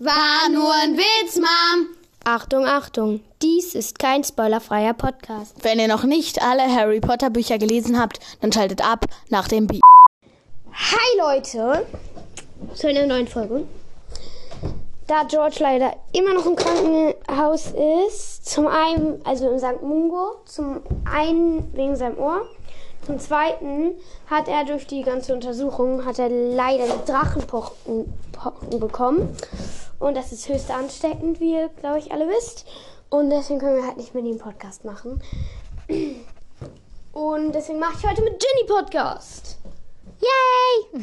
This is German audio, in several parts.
War nur ein Witz, Mom. Achtung, Achtung, dies ist kein spoilerfreier Podcast. Wenn ihr noch nicht alle Harry Potter Bücher gelesen habt, dann schaltet ab nach dem Beat. Hi Leute, zu einer neuen Folge. Da George leider immer noch im Krankenhaus ist, zum einen, also in St. Mungo, zum einen wegen seinem Ohr, zum zweiten hat er durch die ganze Untersuchung, hat er leider Drachenpocken Pocken bekommen. Und das ist höchst ansteckend, wie ihr, glaube ich, alle wisst. Und deswegen können wir halt nicht mit ihm Podcast machen. Und deswegen mache ich heute mit Ginny Podcast. Yay!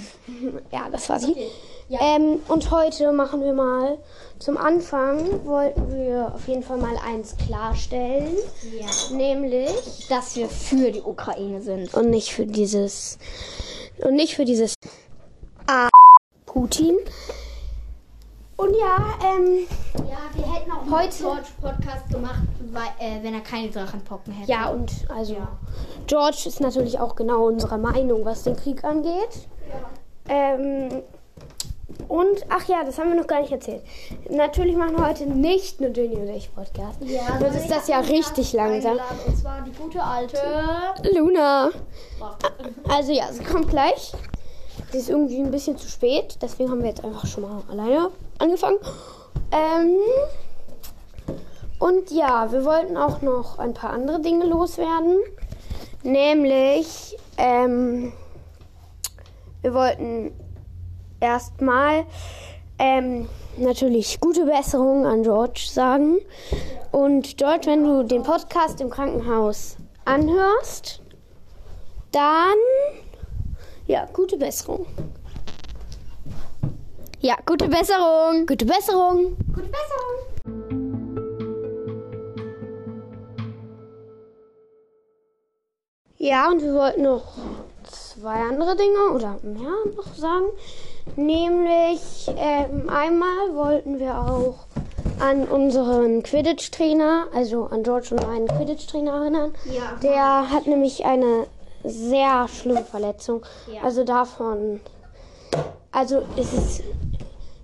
ja, das war sie. Okay, ja. Ähm, und heute machen wir mal, zum Anfang wollten wir auf jeden Fall mal eins klarstellen. Ja. Nämlich, Dass wir für die Ukraine sind. und nicht für dieses, und nicht für dieses A Putin. Und ja, ähm, Ja, wir hätten auch Heute- George Podcast gemacht, weil, äh, wenn er keine Drachenpocken hätte. ja, und also, Ja. George ist natürlich auch genau unserer Meinung, was den Krieg angeht. Ähm, und, ach ja, das haben wir noch gar nicht erzählt. Natürlich machen wir heute nicht nur Jenny und ich Podcast. Ja, Sonst ist das ja richtig langsam. Und zwar die gute alte. Luna. Also ja, sie kommt gleich. Sie ist irgendwie ein bisschen zu spät, deswegen haben wir jetzt einfach schon mal alleine angefangen. Ähm, und ja, wir wollten auch noch ein paar andere Dinge loswerden. Nämlich, ähm, wir wollten erstmal ähm, natürlich gute Besserung an George sagen. Und George, wenn du den Podcast im Krankenhaus anhörst, dann ja, gute Besserung. Ja, gute Besserung. Gute Besserung. Gute Besserung. Ja, und wir wollten noch zwei andere Dinge oder mehr noch sagen. Nämlich ähm, einmal wollten wir auch an unseren Quidditch-Trainer, also an George und meinen Quidditch-Trainer erinnern. Ja. Der hat nämlich eine sehr schlimme Verletzung. Ja. Also davon, also es ist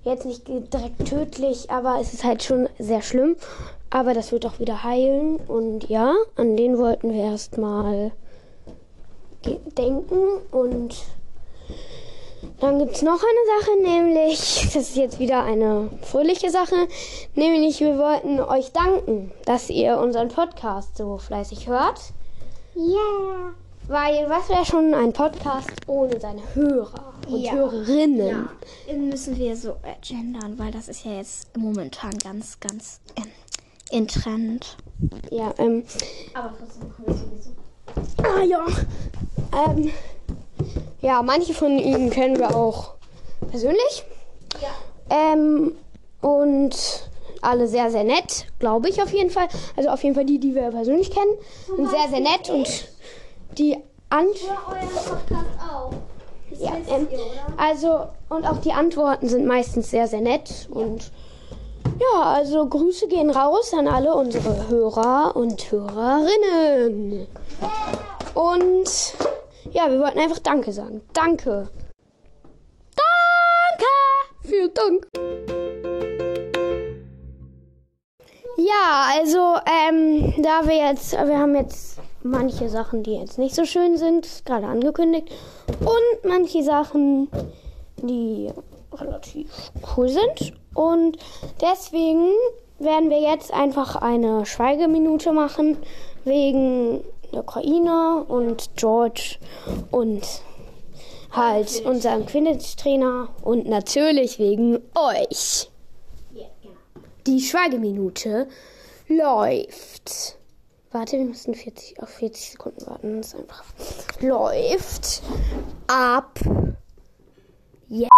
jetzt nicht direkt tödlich, aber es ist halt schon sehr schlimm. Aber das wird auch wieder heilen. Und ja, an den wollten wir erstmal denken. Und dann gibt es noch eine Sache, nämlich, das ist jetzt wieder eine fröhliche Sache, nämlich wir wollten euch danken, dass ihr unseren Podcast so fleißig hört. Ja. Weil was wäre schon ein Podcast ohne seine Hörer und Ja. Hörerinnen? Ja. Müssen wir so äh, gendern, weil das ist ja jetzt momentan ganz, ganz ähm, in Trend. Ja, ähm, Aber trotzdem machen wir sowieso. ah ja. Ähm, ja, manche von ihnen kennen wir auch persönlich. Ja. Ähm, und alle sehr, sehr nett, glaube ich auf jeden Fall. Also auf jeden Fall die, die wir persönlich kennen. Sind sehr, sehr nett und die Ant Ja, ähm, also und auch die Antworten sind meistens sehr, sehr nett und ja, also Grüße gehen raus an alle unsere Hörer und Hörerinnen. Und ja, wir wollten einfach Danke sagen. Danke. Danke. Vielen Dank. Ja, also ähm, da wir jetzt, wir haben jetzt manche Sachen, die jetzt nicht so schön sind, gerade angekündigt, und manche Sachen, die relativ cool sind. Und deswegen werden wir jetzt einfach eine Schweigeminute machen wegen der Ukraine und George und halt unserem Quidditch-Trainer und natürlich wegen euch. Genau. Die Schweigeminute läuft. Warte, wir müssen 40, auf 40 Sekunden warten. Das einfach. Läuft ab. jetzt.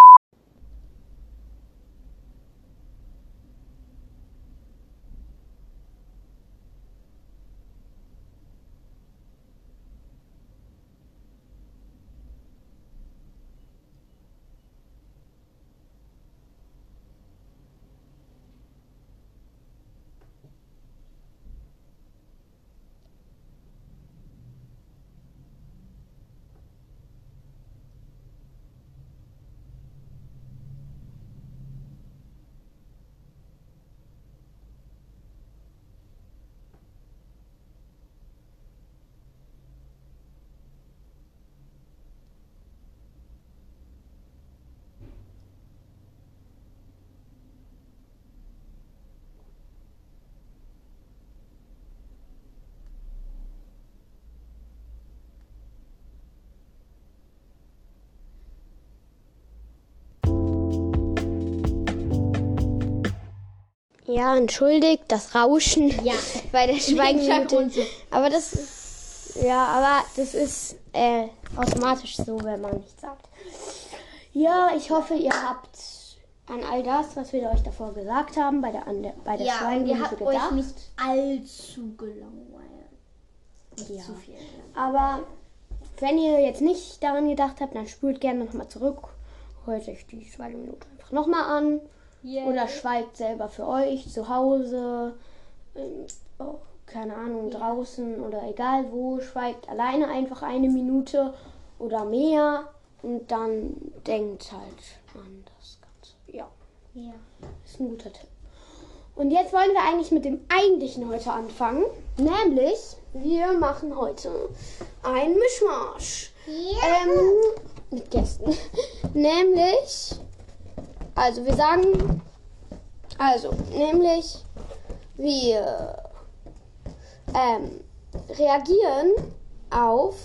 Ja, entschuldigt das Rauschen Ja. bei der Schweigeminute. Aber das ist, ja, aber das ist äh, automatisch so, wenn man nichts sagt. Ja, ich hoffe, ihr habt an all das, was wir euch davor gesagt haben, bei der, an der, bei der Ja, Schweigeminute ihr habt gedacht. euch nicht allzu gelangweilt. Nicht Ja. zu viel. Aber wenn ihr jetzt nicht daran gedacht habt, dann spult gerne nochmal zurück. Hört euch die Schweigeminute einfach nochmal an. Oder schweigt selber für euch zu Hause. ähm, oh, keine Ahnung, draußen oder egal wo. Schweigt alleine einfach eine Minute oder mehr. Und dann denkt halt an das Ganze. Ja, Ja. ist ein guter Tipp. Und jetzt wollen wir eigentlich mit dem Eigentlichen heute anfangen. Nämlich, wir machen heute ein Mischmasch. Ähm, mit Gästen. nämlich, also wir sagen, also, nämlich, wir ähm, reagieren auf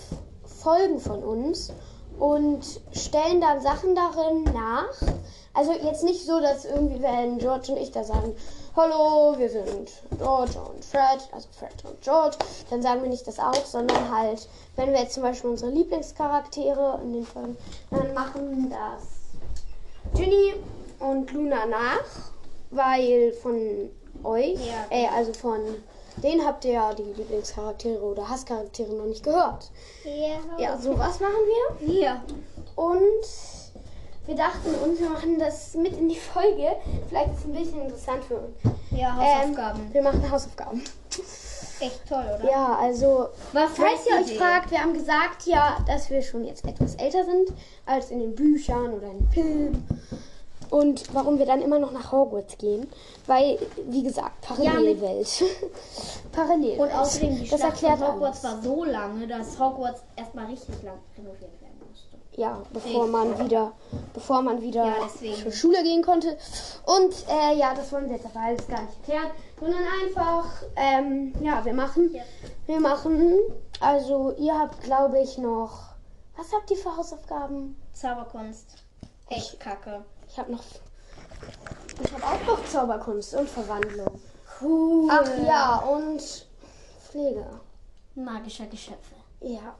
Folgen von uns und stellen dann Sachen darin nach. Also jetzt nicht so, dass irgendwie, wenn George und ich da sagen, hallo, wir sind George und Fred, also Fred und George, dann sagen wir nicht das auch, sondern halt, wenn wir jetzt zum Beispiel unsere Lieblingscharaktere in den Folgen, dann machen das Ginny und Luna nach, weil von euch, Ja. äh, also von denen habt ihr ja die Lieblingscharaktere oder Hasscharaktere noch nicht gehört. Ja. Ja, sowas machen wir. Ja. Und wir dachten uns, wir machen das mit in die Folge. Vielleicht ist es ein bisschen interessant für uns. Ja, Ähm, Hausaufgaben. wir machen Hausaufgaben. Echt toll, oder? Ja, also, Was falls ihr euch Idee? fragt, wir haben gesagt, ja, dass wir schon jetzt etwas älter sind als in den Büchern oder in den Filmen. Und warum wir dann immer noch nach Hogwarts gehen. Weil, wie gesagt, Parallelwelt. Parallelwelt. Und außerdem, die das Schlacht erklärt von Hogwarts alles. war so lange, dass Hogwarts erstmal richtig lang renoviert werden musste. Ja, bevor man wieder, bevor man wieder Ja, deswegen. zur Schule gehen konnte. Und äh, ja, das wollen wir jetzt aber alles gar nicht erklären, sondern einfach, ähm, ja, wir machen, Ja. wir machen, also ihr habt, glaube ich, noch, was habt ihr für Hausaufgaben? Zauberkunst. Echt kacke. Ich habe noch, ich habe auch noch Zauberkunst und Verwandlung. Cool. Ach ja, und Pflege. Magischer Geschöpfe. Ja.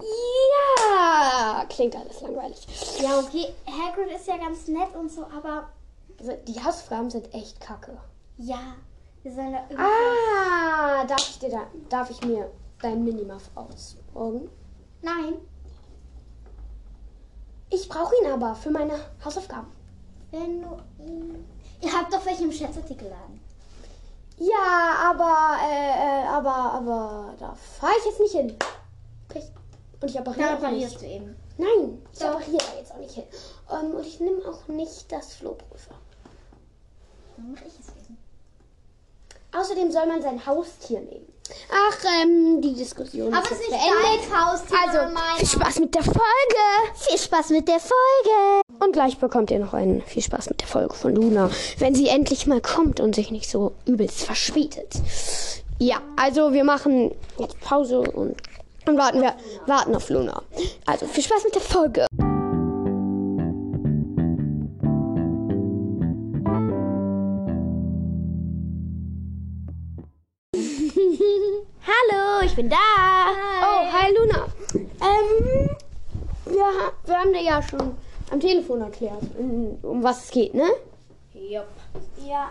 Ja, klingt alles langweilig. Ja, okay. Hagrid ist ja ganz nett und so, aber Also, Die Hausaufgaben sind echt kacke. ja, wir sollen da irgendwie. Ah, darf ich dir da, darf ich mir dein Minimuff ausborgen? Nein, Ich brauche ihn aber für meine Hausaufgaben. wenn du ihn. Ihr habt doch welche im Schätzartikelladen. Ja, aber, äh, äh, aber, aber da fahre ich jetzt nicht hin. Okay. Und ich Da appariere auch reparierst du eben. Nein, ich Doch. appariere da jetzt auch nicht hin. Ähm, und ich nehme auch nicht das Flohprüfer. Dann mach ich es eben. Außerdem soll man sein Haustier nehmen. Ach, ähm, die Diskussion Aber ist es ist jetzt nicht beendet. Also, viel Spaß mit der Folge. Viel Spaß mit der Folge. Und gleich bekommt ihr noch einen viel Spaß mit der Folge von Luna, wenn sie endlich mal kommt und sich nicht so übelst verspätet. Ja, also wir machen jetzt Pause und, und warten wir warten auf Luna. Also viel Spaß mit der Folge. Ich bin da. Oh, hi Luna. Ähm, wir, wir haben dir ja schon am Telefon erklärt, um, um was es geht, ne? Jupp. Ja.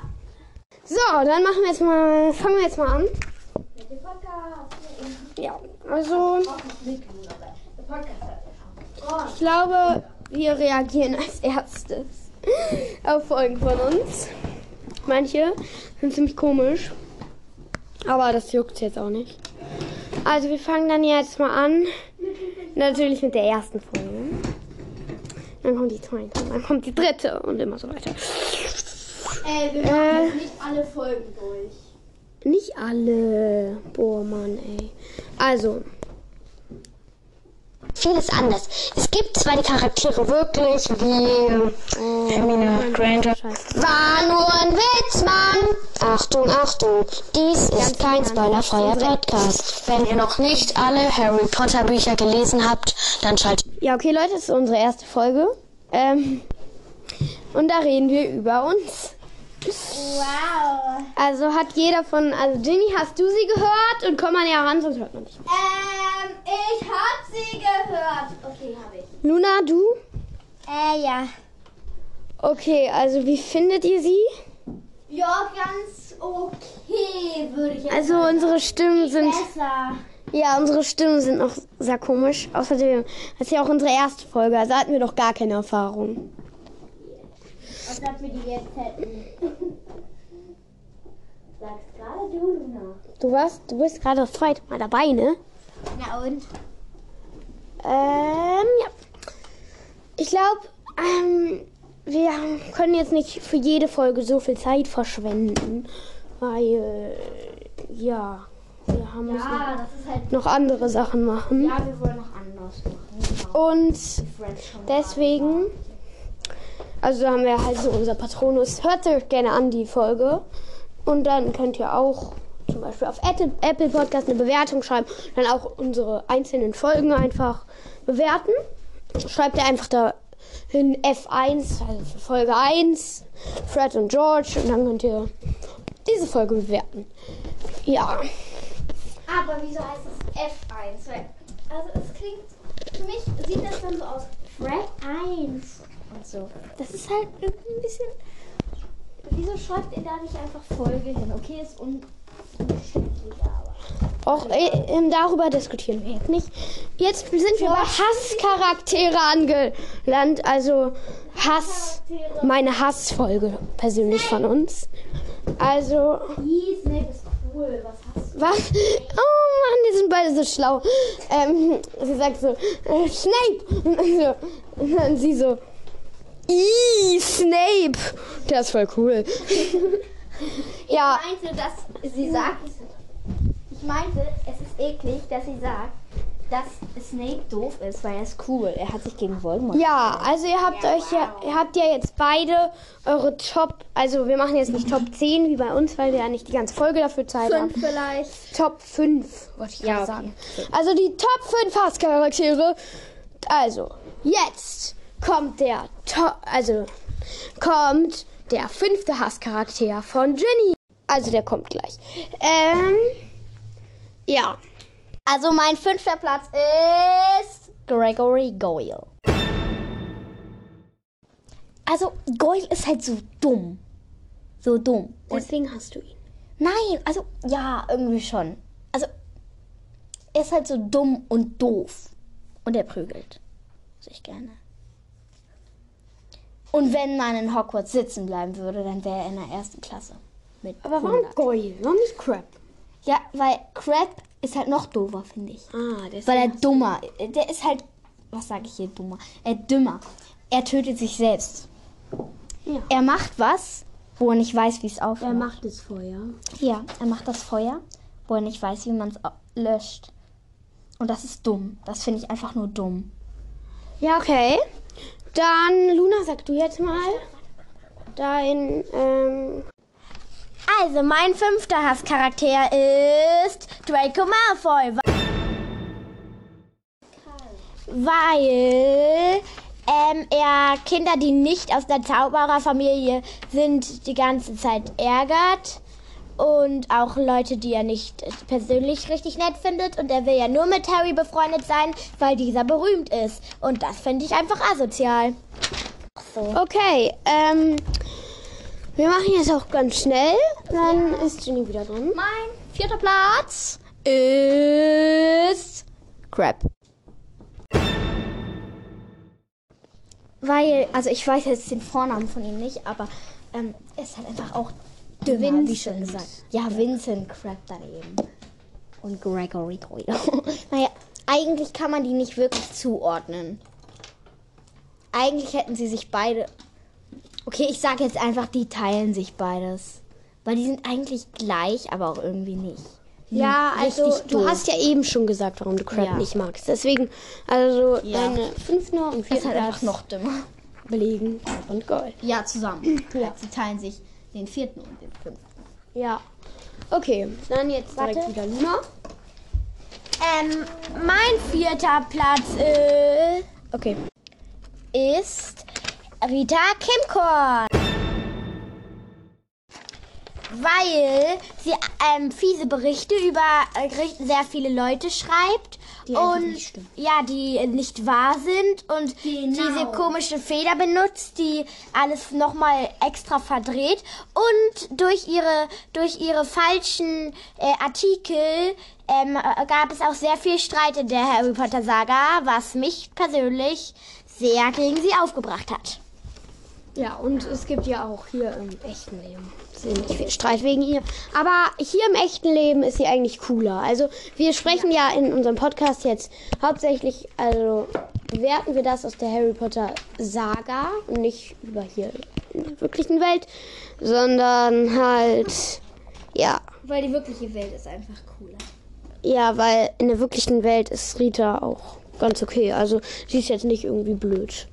So, dann machen wir jetzt mal, fangen wir jetzt mal an. Mit dem Podcast. Ja, also ich glaube, wir reagieren als erstes auf Folgen von uns. Manche sind ziemlich komisch, aber das juckt jetzt auch nicht. Also wir fangen dann jetzt mal an. Natürlich mit der ersten Folge. Dann kommt die zweite, dann kommt die dritte und immer so weiter. Ey, wir Äh. jetzt nicht alle Folgen durch. Nicht alle. Boah, Mann, ey. Also. Vieles anders. Es gibt zwar die Charaktere wirklich wie Hermine Granger. War nur ein Witz, Mann! Achtung, Achtung, dies ist kein spoilerfreier Podcast. Wenn ihr noch nicht alle Harry Potter Bücher gelesen habt, dann schaltet Ja, okay, Leute, das ist unsere erste Folge. Ähm, und da reden wir über uns. Wow. Also hat jeder von, also Ginny, hast du sie gehört? Und komm mal näher ran, sonst hört man nicht. Ähm, ich hab sie gehört. Okay, hab ich. Luna, du? Äh, ja. Okay, also wie findet ihr sie? Ja, ganz okay, würde ich jetzt Also unsere Stimmen sind, Besser. ja, unsere Stimmen sind noch sehr komisch. Außerdem, das ist ja auch unsere erste Folge, also hatten wir doch gar keine Erfahrung. Als ob wir die jetzt hätten. Sagst gerade du, Luna. Du warst, du bist gerade das zweite Mal dabei, ne? Na und? Ähm, ja. Ich glaube, ähm, wir können jetzt nicht für jede Folge so viel Zeit verschwenden, weil, ja, wir haben Ja, ist halt. noch andere Sachen machen. Ja, wir wollen noch anders machen. Genau. Und deswegen, also haben wir halt so unser Patronus. Hört euch gerne an die Folge. Und dann könnt ihr auch zum Beispiel auf Apple Podcast eine Bewertung schreiben. Dann auch unsere einzelnen Folgen einfach bewerten. Schreibt ihr einfach da in F1, also für Folge 1, Fred und George. Und dann könnt ihr diese Folge bewerten. Ja. Aber wieso heißt es F1? Weil, also es klingt, für mich sieht das dann so aus. Fred 1 und so. Das ist halt ein bisschen. Wieso schreibt ihr da nicht einfach Folge hin? Okay, ist un umständlich, aber. Auch äh, darüber diskutieren wir jetzt nicht. Jetzt sind wir bei Hasscharaktere angelandet. Also Hass, meine Hassfolge persönlich von uns. Also, Die Snape ist cool. Was hast du? was? Oh Mann, die sind beide so schlau. Ähm, sie sagt so, äh, Snape. Und, so, und dann sie so, Ih, Snape. Der ist voll cool. ja, Ich meinte, dass sie sagt. Ich meinte, es ist eklig, dass sie sagt, dass Snape doof ist, weil er ist cool. Er hat sich gegen Voldemort. Ja, also ihr habt euch ja, ihr habt ja jetzt beide eure Top, also wir machen jetzt nicht Top 10 wie bei uns, weil wir ja nicht die ganze Folge dafür Zeit haben. vielleicht. Top 5, wollte ich Ja, okay. sagen. Also die Top 5 Hasscharaktere. Also, jetzt kommt der Top, also kommt der fünfte Hasscharakter von Ginny. Also der kommt gleich. Ähm, ja. Also mein fünfter Platz ist Gregory Goyle. Also Goyle ist halt so dumm. So dumm. Und Deswegen hast du ihn. nein, also ja, irgendwie schon. Also er ist halt so dumm und doof. Und er prügelt sich gerne. Und wenn man in Hogwarts sitzen bleiben würde, dann wäre er in der ersten Klasse. Mit Aber warum 100. Goyle? Warum nicht Crab? Ja, weil Crab ist halt noch doofer, finde ich. Ah, deswegen. Weil er dummer. Der ist halt. Was sage ich hier dummer? Er dümmer. Er tötet sich selbst. Ja. Er macht was, wo er nicht weiß, wie es er aufhört. macht das Feuer. Ja, er macht das Feuer, wo er nicht weiß, wie man es löscht. Und das ist dumm. Das finde ich einfach nur dumm. Ja, okay. Dann, Luna, sag du jetzt mal dein, ähm, Also, mein fünfter Hasscharakter ist Draco Malfoy. Weil ähm, er Kinder, die nicht aus der Zaubererfamilie sind, die ganze Zeit ärgert. Und auch Leute, die er nicht persönlich richtig nett findet. Und er will ja nur mit Harry befreundet sein, weil dieser berühmt ist. Und das finde ich einfach asozial. So. okay, ähm, wir machen jetzt auch ganz schnell. Dann ist Ginny wieder dran. Mein vierter Platz ist Crab. Weil, also ich weiß jetzt den Vornamen von ihm nicht, aber ähm, er ist halt einfach auch dümmer, wie schon gesagt. Ja, Vincent Crab daneben. Und Gregory Goyle. naja, eigentlich kann man die nicht wirklich zuordnen. Eigentlich hätten sie sich beide. Okay, ich sage jetzt einfach, die teilen sich beides. Weil die sind eigentlich gleich, aber auch irgendwie nicht. Die Ja, also du doof. hast ja eben schon gesagt, warum du Crab Ja. nicht magst. Deswegen, also Ja. deine fünfte und Das ist halt einfach noch dümmer. belegen und Gold. Ja, zusammen. Ja. Sie teilen sich den vierten und den fünften. Ja. Okay, dann jetzt direkt Warte. wieder Luna. Ähm, mein vierter Platz ist, Okay. ist Rita Kimkorn. weil sie ähm, fiese Berichte über äh, sehr viele Leute schreibt. Einfach und nicht stimmen. ja, die nicht wahr sind und Genau. diese komische Feder benutzt, die alles nochmal extra verdreht. Und durch ihre, durch ihre falschen äh, Artikel ähm, äh, gab es auch sehr viel Streit in der Harry Potter Saga, was mich persönlich sehr gegen sie aufgebracht hat. Ja, und es gibt ja auch hier im echten Leben ziemlich viel Streit wegen ihr. Aber hier im echten Leben ist sie eigentlich cooler. Also wir sprechen ja, in unserem Podcast jetzt hauptsächlich, also werten wir das aus der Harry Potter Saga und nicht über hier in der wirklichen Welt, sondern halt, ja, Weil die wirkliche Welt ist einfach cooler. ja, weil in der wirklichen Welt ist Rita auch ganz okay. Also sie ist jetzt nicht irgendwie blöd.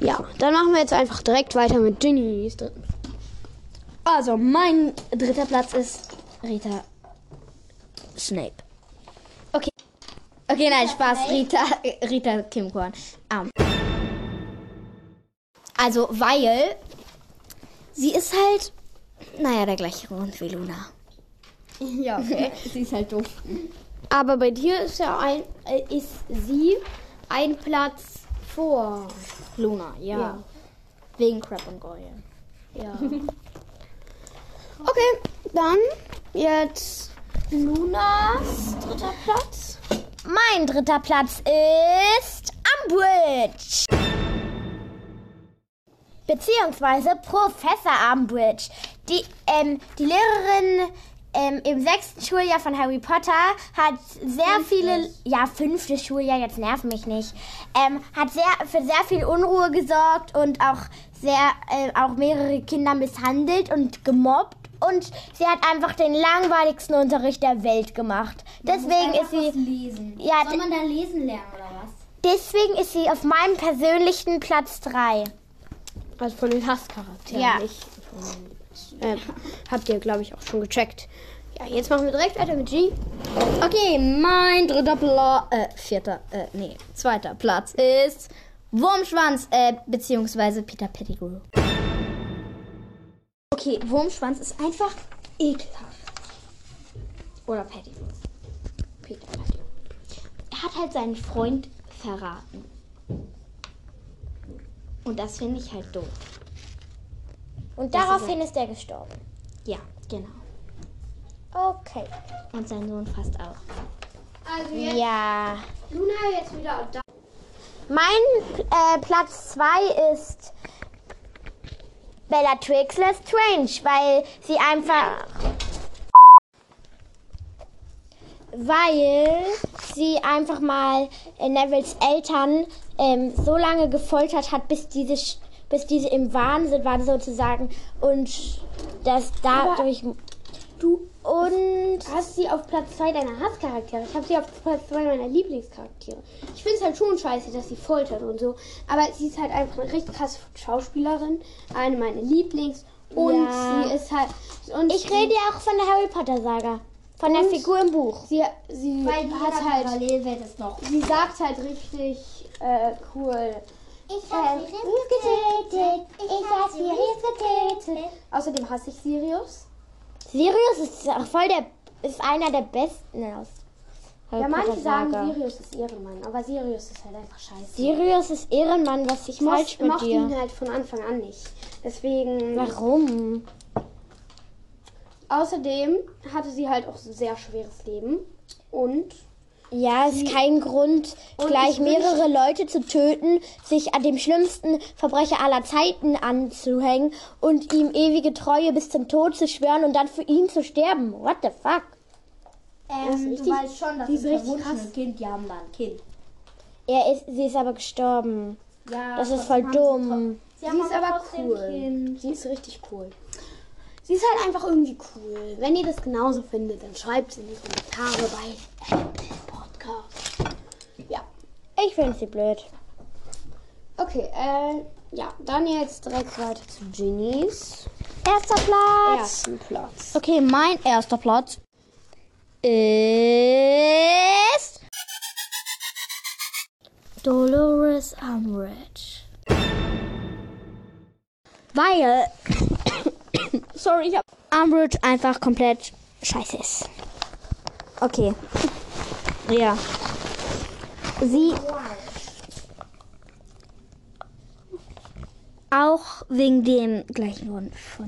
Ja, dann machen wir jetzt einfach direkt weiter mit Ginnys dritten Also, mein dritter Platz ist Rita Snape. Okay. Okay, nein, Spaß. Rita, Rita Kim Korn. Ähm. Also, weil sie ist halt, naja, der gleiche Grund wie Luna. Ja, okay. sie ist halt doof. Aber bei dir ist ja ein, äh, ist sie ein Platz vor. Luna, ja. Ja. Wegen Crab und Goyle. Ja. okay, dann jetzt Lunas dritter Platz. Mein dritter Platz ist Umbridge. Beziehungsweise Professor Umbridge. Die, ähm, die Lehrerin ähm, im sechsten Schuljahr von Harry Potter hat sehr viele, ja, fünftes Schuljahr, jetzt nerv mich nicht, ähm, hat sehr, für sehr viel Unruhe gesorgt und auch sehr, äh, auch mehrere Kinder misshandelt und gemobbt. Und sie hat einfach den langweiligsten Unterricht der Welt gemacht. Deswegen ist sie. lesen. Ja, Soll man da lesen lernen oder was? Deswegen ist sie auf meinem persönlichen Platz 3. Also von den Hasscharakteren, Ja. nicht von äh, Habt ihr, glaube ich, auch schon gecheckt. Ja, jetzt machen wir direkt weiter mit G. Okay, mein dritter Platz, äh, vierter, äh, nee, zweiter Platz ist Wurmschwanz, äh, beziehungsweise Peter Pettigrew. Okay, Wurmschwanz ist einfach ekelhaft. Oder Pettigrew. Peter Pettigrew. Er hat halt seinen Freund verraten. Und das finde ich halt doof. Und Das ist daraufhin ist er gestorben. Ja, genau. Okay. Und sein Sohn fast auch. Also jetzt Ja. Luna jetzt wieder da. Mein äh, Platz 2 ist Bellatrix Lestrange, weil sie einfach. Weil sie einfach mal äh, Nevilles Eltern ähm, so lange gefoltert hat, bis diese, bis diese im Wahnsinn waren sozusagen und das dadurch. Du Und hast sie auf Platz 2 deiner Hasscharaktere. Ich habe sie auf Platz 2 meiner Lieblingscharaktere. Ich finde es halt schon scheiße, dass sie foltert und so. Aber sie ist halt einfach eine richtig krasse Schauspielerin. Eine meiner Lieblings. Und Ja. sie ist halt. Und ich rede ja auch von der Harry Potter Saga. Von der? Figur im Buch. Sie, sie hat halt. Sie sagt halt richtig äh, cool. Ich hab Sirius getötet. Ich hab Sirius getötet. Außerdem hasse ich Sirius. Sirius ist auch voll der, ist einer der besten aus. Harry Ja, manche sagen. Sirius ist Ehrenmann, aber Sirius ist halt einfach scheiße. Sirius ist Ehrenmann, was ich Ich falsch mit mochte ihn dir. halt von Anfang an nicht. Deswegen. Warum? Außerdem hatte sie halt auch ein sehr schweres Leben. Und Ja, ist kein Grund, Und gleich mehrere Leute zu töten, sich an dem schlimmsten Verbrecher aller Zeiten anzuhängen und ihm ewige Treue bis zum Tod zu schwören und dann für ihn zu sterben. What the fuck? Ähm, richtig- du weißt schon, dass die das ist richtig krass. Kind, die haben da ein Kind. Er ist, sie ist aber gestorben. Ja, Das ist voll sie dumm. tro- sie ist aber cool. Kind. Sie ist richtig cool. Sie ist halt einfach irgendwie cool. Wenn ihr das genauso findet, dann schreibt es in die Kommentare bei Apple Podcast. Ja. Ich finde sie blöd. Okay, äh, ja, dann jetzt direkt weiter zu Genies Erster Platz. ersten Platz. Okay, mein erster Platz ist Dolores Umbridge. Weil sorry, ich hab Umbridge einfach komplett scheiße ist. Okay. Ja. Sie. Auch wegen dem gleichen Grund von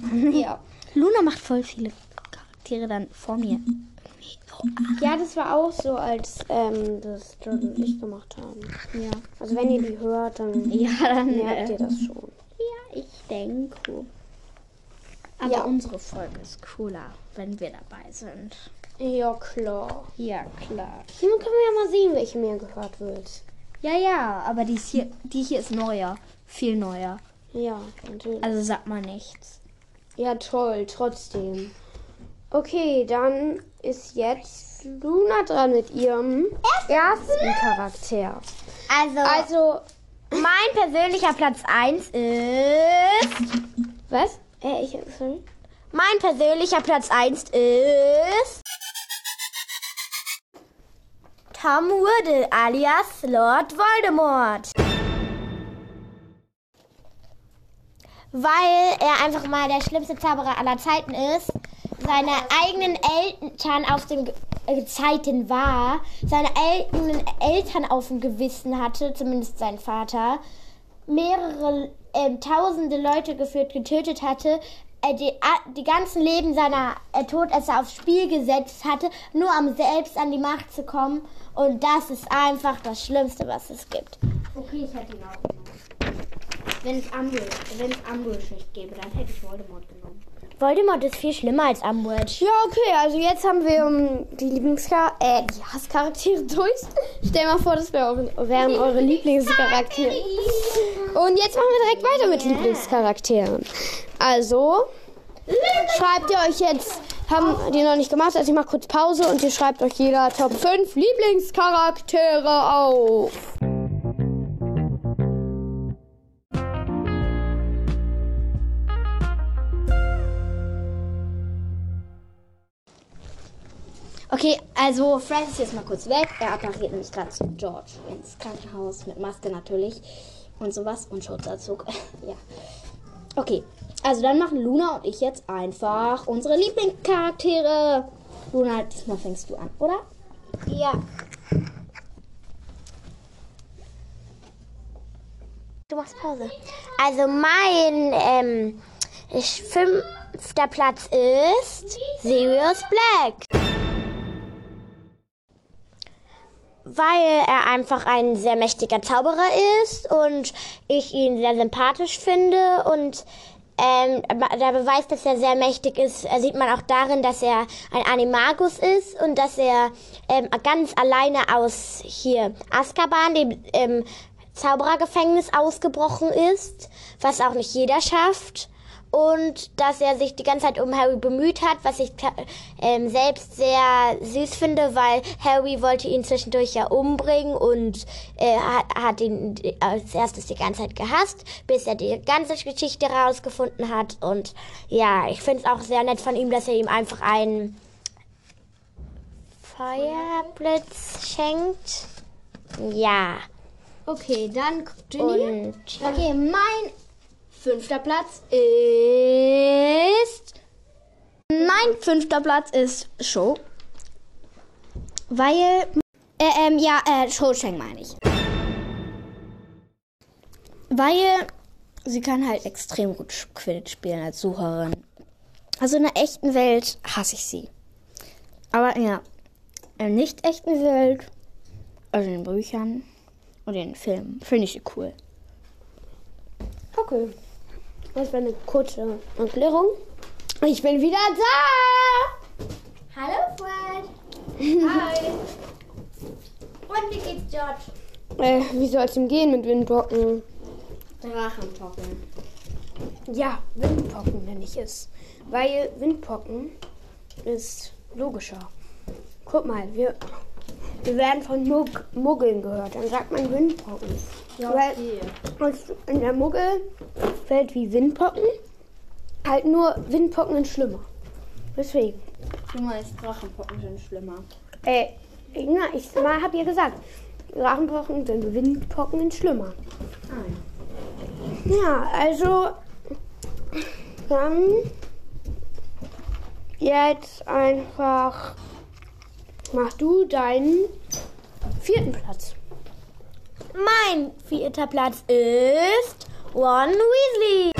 Luna. Ja. Luna macht voll viele Charaktere dann vor mir. Ja, das war auch so, als ähm, das Jordan und ich gemacht haben. Ja. Also wenn ihr die hört, dann Ja, dann merkt ihr äh, das schon. Ja, ich denke. Aber Ja. unsere Folge ist cooler, wenn wir dabei sind. Ja, klar. Ja, klar. Hier können wir ja mal sehen, welche mehr gehört wird. Ja, ja, aber die, ist hier, die hier ist neuer. Viel neuer. Ja, natürlich. Also sagt mal nichts. Ja, toll, trotzdem. Okay, dann ist jetzt Luna dran mit ihrem ersten Charakter. Also, Also, mein persönlicher Platz 1 ist. was? Äh, ich, sorry. Mein persönlicher Platz 1 ist. Tom Riddle alias Lord Voldemort. Weil er einfach mal der schlimmste Zauberer aller Zeiten ist, seine eigenen Eltern auf dem äh, Zeiten war, seine eigenen Eltern auf dem Gewissen hatte, zumindest sein Vater, mehrere ähm, tausende Leute geführt, getötet hatte, äh, die, die ganzen Leben seiner äh, Todesser aufs Spiel gesetzt hatte, nur um selbst an die Macht zu kommen. Und das ist einfach das Schlimmste, was es gibt. Okay, ich hätte ihn auch genommen. Wenn es Umbridge, wenn es Umbridge nicht gäbe, dann hätte ich Voldemort genommen. Voldemort ist viel schlimmer als Umbridge. Ja, okay, also jetzt haben wir um, die Lieblingschar äh, die Hasscharaktere durch. Stell mal vor, das wär eure, wären eure Lieblingscharaktere. Und jetzt machen wir direkt weiter mit Lieblingscharakteren. Also, schreibt ihr euch jetzt, haben die noch nicht gemacht, also ich mache kurz Pause und ihr schreibt euch jeder Top 5 Lieblingscharaktere auf. Okay, also Frank ist jetzt mal kurz weg. Er appariert nämlich gerade zu George ins Krankenhaus mit Maske natürlich und sowas und Schutzanzug. ja. Okay, also dann machen Luna und ich jetzt einfach unsere Lieblingscharaktere. Luna, diesmal fängst du an, oder? Ja. Du machst Pause. Also mein ähm, fünfter Platz ist Sirius Black. Weil er einfach ein sehr mächtiger Zauberer ist und ich ihn sehr sympathisch finde und ähm, der Beweis, dass er sehr mächtig ist, äh, sieht man auch darin, dass er ein Animagus ist und dass er ähm, ganz alleine aus hier Azkaban, dem ähm, Zauberergefängnis, ausgebrochen ist, was auch nicht jeder schafft. Und dass er sich die ganze Zeit um Harry bemüht hat, was ich ähm, selbst sehr süß finde, weil Harry wollte ihn zwischendurch ja umbringen und äh, hat, hat ihn als erstes die ganze Zeit gehasst, bis er die ganze Geschichte rausgefunden hat. Und ja, ich finde es auch sehr nett von ihm, dass er ihm einfach einen Feuerblitz schenkt. Ja. Okay, dann Ginny. Und Okay, mein fünfter Platz ist. Mein fünfter Platz ist Show. Weil. Äh, ähm, ja, äh, Showsheng meine ich. Weil sie kann halt extrem gut Quidditch spielen als Sucherin. Also in der echten Welt hasse ich sie. Aber ja, in der nicht echten Welt, also in den Büchern und in den Filmen, finde ich sie cool. Okay. Das war eine kurze Erklärung. Ich bin wieder da! Hallo Fred. Hi. Und wie geht's George? Äh, wie soll es ihm gehen mit Windpocken? Drachenpocken. Ja, Windpocken nenne ich es. Weil Windpocken ist logischer. Guck mal, wir, wir werden von Mug Muggeln gehört. Dann sagt man Windpocken. Weil uns in der Muggelwelt wie Windpocken halt nur Windpocken sind schlimmer. Deswegen. Du meinst Drachenpocken sind schlimmer. Äh, na, ich hab ihr gesagt, Drachenpocken sind Windpocken sind schlimmer. Ja, also Dann jetzt einfach mach du deinen vierten Platz. Mein vierter Platz ist Ron Weasley.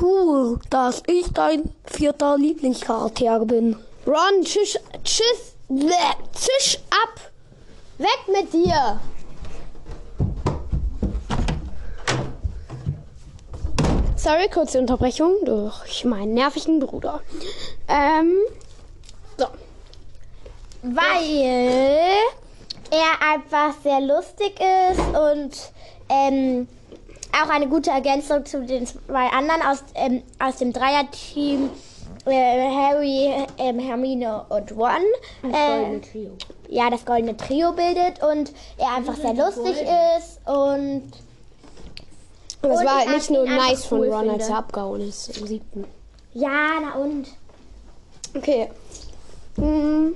Cool, dass ich dein vierter Lieblingscharakter bin. Ron, tschüss, tschüss, bleh, zisch ab. Weg mit dir. Sorry, kurze Unterbrechung durch meinen nervigen Bruder. Ähm, so. Weil er einfach sehr lustig ist und ähm, auch eine gute Ergänzung zu den zwei anderen aus, ähm, aus dem Dreierteam äh, Harry, ähm, Hermine und Ron. Äh, Trio. ja, das goldene Trio bildet und er einfach sehr lustig ist und Aber es Und war halt nicht nur nice von cool Ron, als finde. er abgehauen ist im siebten. ja, na und? Okay. Hm,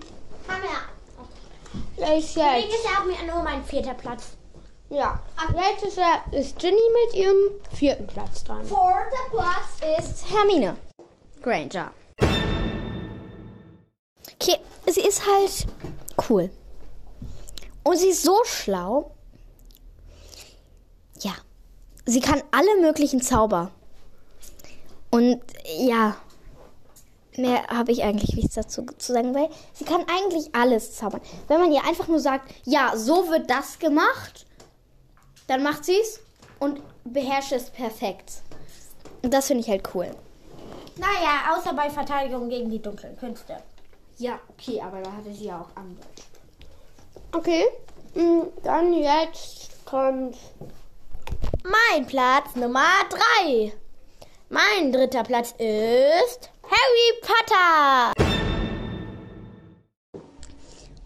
Haben wir. ich Deswegen jetzt. ist ja auch mir nur mein vierter Platz. Ja. Jetzt ist, er, ist Ginny mit ihrem vierten Platz dran. Vierter Platz ist Hermine Granger. Okay, sie ist halt cool. Und sie ist so schlau. Ja, sie kann alle möglichen Zauber. Und ja, mehr habe ich eigentlich nichts dazu zu sagen, weil sie kann eigentlich alles zaubern. Wenn man ihr einfach nur sagt, ja, so wird das gemacht, dann macht sie es und beherrscht es perfekt. Und das finde ich halt cool. Naja, außer bei Verteidigung gegen die dunklen Künste. Ja, okay, aber da hatte sie ja auch andere. Okay. Hm, Dann jetzt kommt. Mein Platz Nummer 3. Mein dritter Platz ist Harry Potter.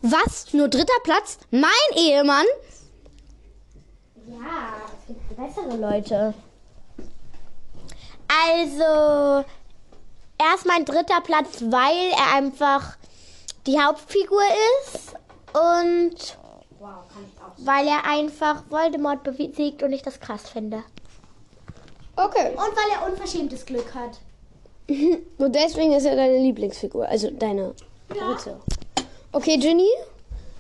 Was? Nur dritter Platz? Mein Ehemann? Ja, es gibt bessere Leute. Also, er ist mein dritter Platz, weil er einfach die Hauptfigur ist und weil er einfach Voldemort besiegt und ich das krass finde. Okay. Und weil er unverschämtes Glück hat. Und deswegen ist er deine Lieblingsfigur, also deine dritte. Okay, Ginny,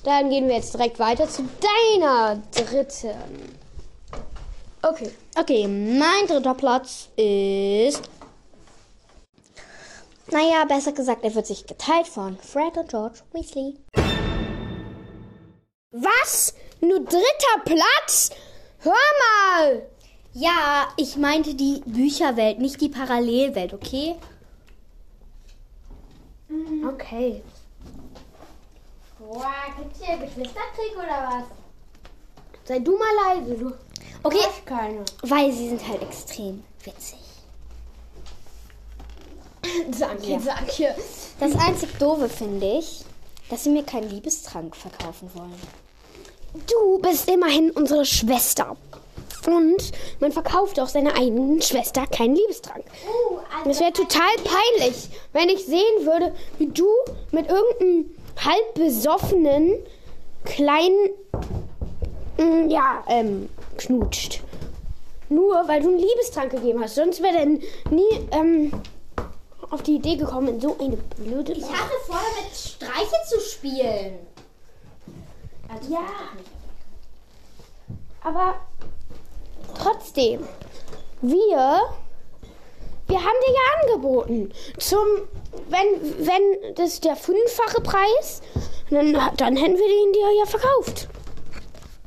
dann gehen wir jetzt direkt weiter zu deiner dritten. Okay. Okay, mein dritter Platz ist. Naja, besser gesagt, er wird sich geteilt von Fred und George Weasley. Was? Nur dritter Platz? Hör mal! Ja, ich meinte die Bücherwelt, nicht die Parallelwelt, okay? Okay. Boah, gibt's hier Geschwisterkrieg oder was? Sei du mal leise, du Okay, hast keine. weil sie sind halt extrem witzig. Danke, danke. Das einzig Doofe finde ich, dass sie mir keinen Liebestrank verkaufen wollen. Du bist immerhin unsere Schwester. Und man verkauft auch seiner eigenen Schwester keinen Liebestrank. Es wäre total peinlich, wenn ich sehen würde, wie du mit irgendeinem halb besoffenen kleinen, mm, ja, ähm, knutscht. Nur weil du einen Liebestrank gegeben hast. Sonst wäre er nie ähm, auf die Idee gekommen, in so eine blöde. Ich hatte vor, mit Streiche zu spielen. Also Ja. Aber trotzdem, wir, wir haben dir ja angeboten. Zum, wenn, wenn das der fünffache Preis, dann, dann hätten wir den dir ja verkauft.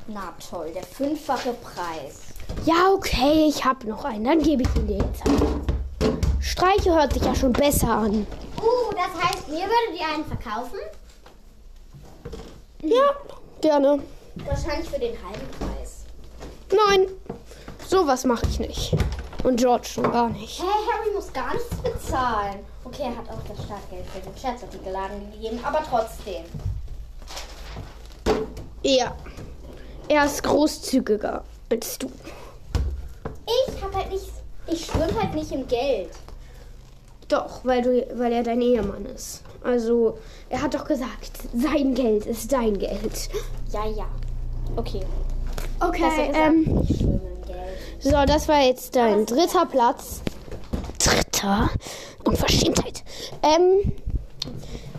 Na toll, der fünffache Preis. Ja, okay, ich habe noch einen, dann gebe ich ihn dir jetzt. Streiche hört sich ja schon besser an. Uh, das heißt, mir würdet ihr einen verkaufen? Ja, gerne. Wahrscheinlich für den halben Preis. Nein, sowas mache ich nicht. Und George schon gar nicht. Hä, Harry muss gar nichts bezahlen. Okay, er hat auch das Startgeld für den Scherzartikelladen gegeben, aber trotzdem. Ja, er ist großzügiger als du. Ich hab halt nicht. Ich schwimme halt nicht im Geld. Doch, weil, du, weil er dein Ehemann ist. Also, er hat doch gesagt, sein Geld ist dein Geld. Ja, ja. Okay. Okay, ähm, ich schwimme im Geld. So, das war jetzt dein dritter Platz. Dritter? Unverschämtheit. Ähm,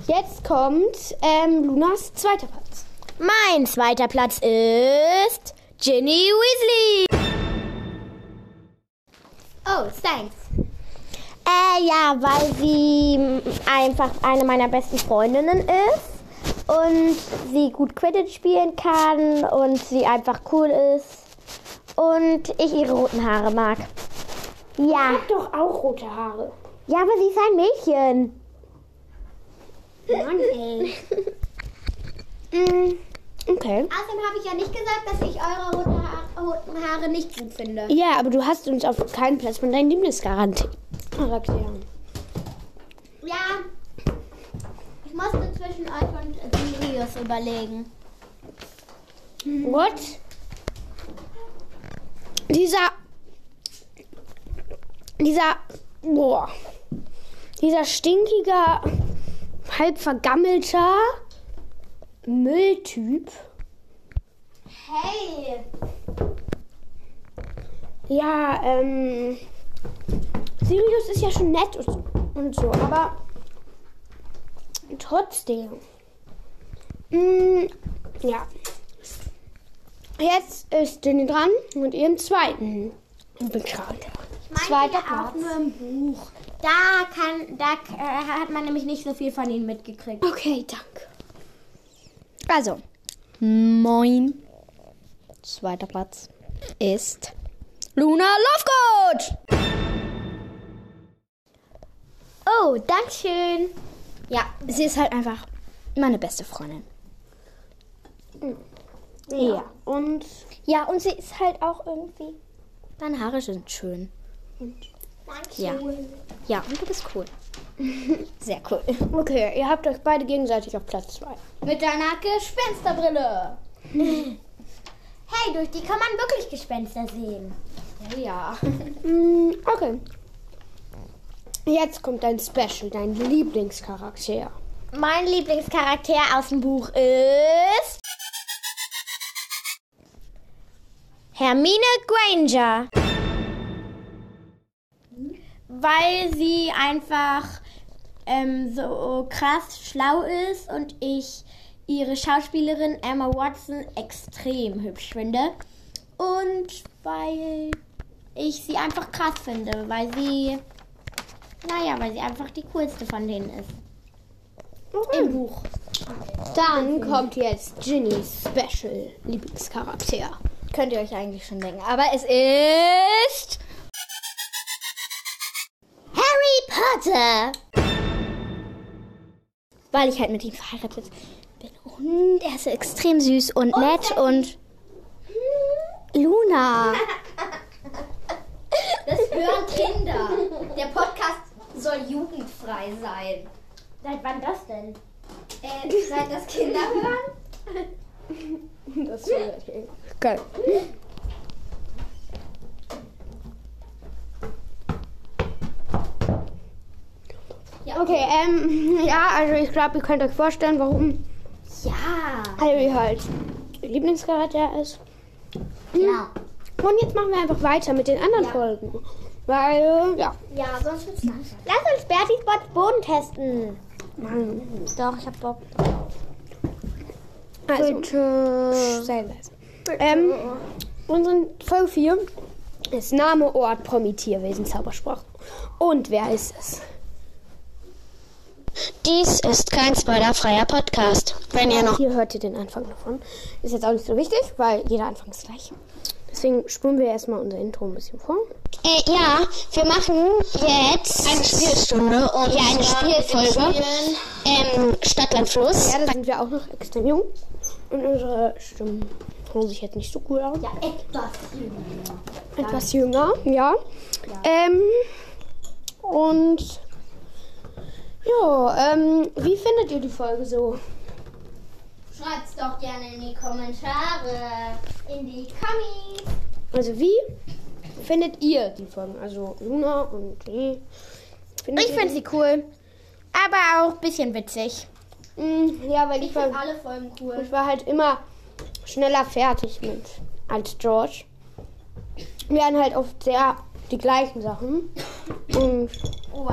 jetzt kommt ähm, Lunas zweiter Platz. Mein zweiter Platz ist Ginny Weasley. Oh, thanks. Äh, ja, weil sie einfach eine meiner besten Freundinnen ist und sie gut Quidditch spielen kann und sie einfach cool ist und ich ihre roten Haare mag. Ja, Doch auch rote Haare. ja, aber sie ist ein Mädchen. Mann, ey. Mm, okay. Außerdem habe ich ja nicht gesagt, dass ich eure roten Haare nicht gut finde. Ja, aber du hast uns auf keinen Platz von deinen Lieblingscharakteren. Ja. Ich musste zwischen euch und Sirius überlegen. What? Dieser. Dieser. Boah. Dieser stinkiger, halb vergammelter Mülltyp. Hey. Ja, ähm. Sirius ist ja schon nett und, und so, aber trotzdem. Mm, ja. Jetzt ist Jenny dran mit ihrem zweiten. Meine Zweiter ja auch nur im Buch. Da kann, da äh, hat man nämlich nicht so viel von ihnen mitgekriegt. Okay, danke. Also, mein zweiter Platz ist Luna Lovegood. Oh, Dankeschön. Ja, sie ist halt einfach meine beste Freundin. Ja. Und Ja, und sie ist halt auch irgendwie. Deine Haare sind schön. Ja. Ja, und du bist cool. Sehr cool. okay, ihr habt euch beide gegenseitig auf Platz zwei. Mit deiner Gespensterbrille. hey, durch die kann man wirklich Gespenster sehen. Ja. Mm, okay. Jetzt kommt dein Special, dein Lieblingscharakter. Mein Lieblingscharakter aus dem Buch ist Hermine Granger. Weil sie einfach ähm, so krass schlau ist und ich ihre Schauspielerin Emma Watson extrem hübsch finde. Und weil ich sie einfach krass finde, weil sie, naja, weil sie einfach die coolste von denen ist. Im Buch. Dann kommt jetzt Ginnys Special Lieblingscharakter. Könnt ihr euch eigentlich schon denken. Aber es ist Harry Potter. Weil ich halt mit ihm verheiratet bin. Und er ist extrem süß und nett und Luna. Das hören Kinder. Der Podcast soll jugendfrei sein. Seit wann das denn? Äh, seit das Kinder hören? Das ist Geil. Okay, ähm, ja, also ich glaube, ihr könnt euch vorstellen, warum Ja. Harry halt Lieblingscharakter ist. Ja. Und jetzt machen wir einfach weiter mit den anderen Ja. Folgen. Weil, ja. Ja, sonst wird's langsam. Lass uns Bertis Bots Boden testen. Doch, ich hab Bock. Also, Bitte. sei leise. Ähm, unsere Folge 4 ist Name, Ort, Promi, Tierwesen, Zaubersprache. Und wer ist es? Dies ist kein spoilerfreier Podcast. Wenn ihr noch Hier hört ihr den Anfang davon. Ist jetzt auch nicht so wichtig, weil jeder Anfang ist gleich. Deswegen spulen wir erstmal unser Intro ein bisschen vor. Äh, ja, wir machen jetzt eine Spielstunde und ja, eine Spielfolge. Ähm, Stadtland Fluss. Ja, da sind wir auch noch extrem jung. Und unsere Stimmen hören sich jetzt nicht so cool an. Ja, etwas jünger. Etwas jünger, ja. Ähm, und ja, ähm, wie findet ihr die Folge so? Schreibt's doch gerne in die Kommentare. In die Kommis. Also wie findet ihr die Folgen? Also Luna und Lee. Findet Ich finde sie cool. Aber auch ein bisschen witzig. Mm, Ja, weil ich, Ich war, finde alle Folgen cool. ich war halt immer schneller fertig mit als George. werden halt oft sehr die gleichen Sachen. Und Wow.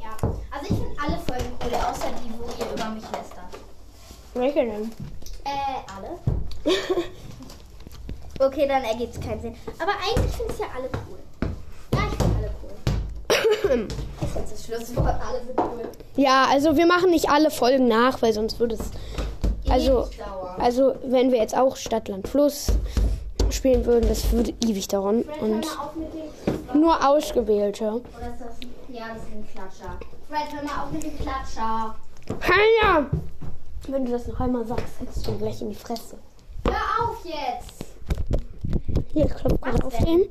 Ja. Also ich finde alle Folgen cool, außer die, wo ihr über mich lästert. welche denn? Äh, alle? okay, dann ergibt es keinen Sinn. Aber eigentlich finde ich ja alle cool. Ja, ich finde alle cool. ich finde das Schlusswort, alle sind cool. Ja, also wir machen nicht alle Folgen nach, weil sonst würde es. Also, also wenn wir jetzt auch Stadtland Fluss spielen würden, das würde ewig dauern. Und mal nur ausgewählte. Oder ist das... Ja, das ist ein Klatscher. Fred, hör mal auf mit dem Klatscher. Keiner! Wenn du das noch einmal sagst, hättest du gleich in die Fresse. Hör auf jetzt! Hier, ich klopfe gerade auf den.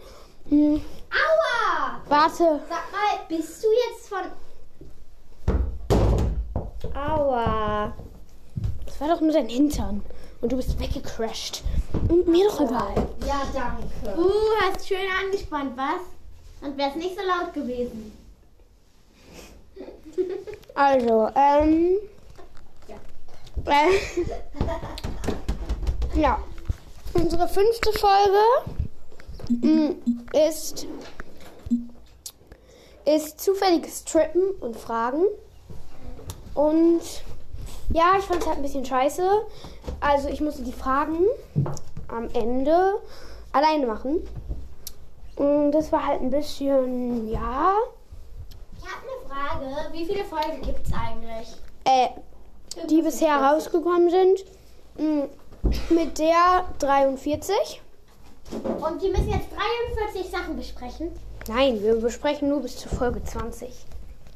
Hm, Aua! Warte. Sag mal, bist du jetzt von... Aua. Das war doch nur dein Hintern. Und du bist weggecrashed. Und mir doch egal. Ja, danke. Uh, hast schön angespannt, was? Und wär's nicht so laut gewesen. Also, ähm. Äh, ja. Unsere fünfte Folge mm, ist, ist zufälliges Trippen und Fragen. Und ja, ich fand es halt ein bisschen scheiße. Also ich musste die Fragen am Ende alleine machen. Und das war halt ein bisschen, ja, Ich habe eine Frage. Wie viele Folgen gibt's eigentlich? äh, die bisher rausgekommen sind. Mm, Mit der 43. Und die müssen jetzt 43 Sachen besprechen. Nein, wir besprechen nur bis zur Folge 20.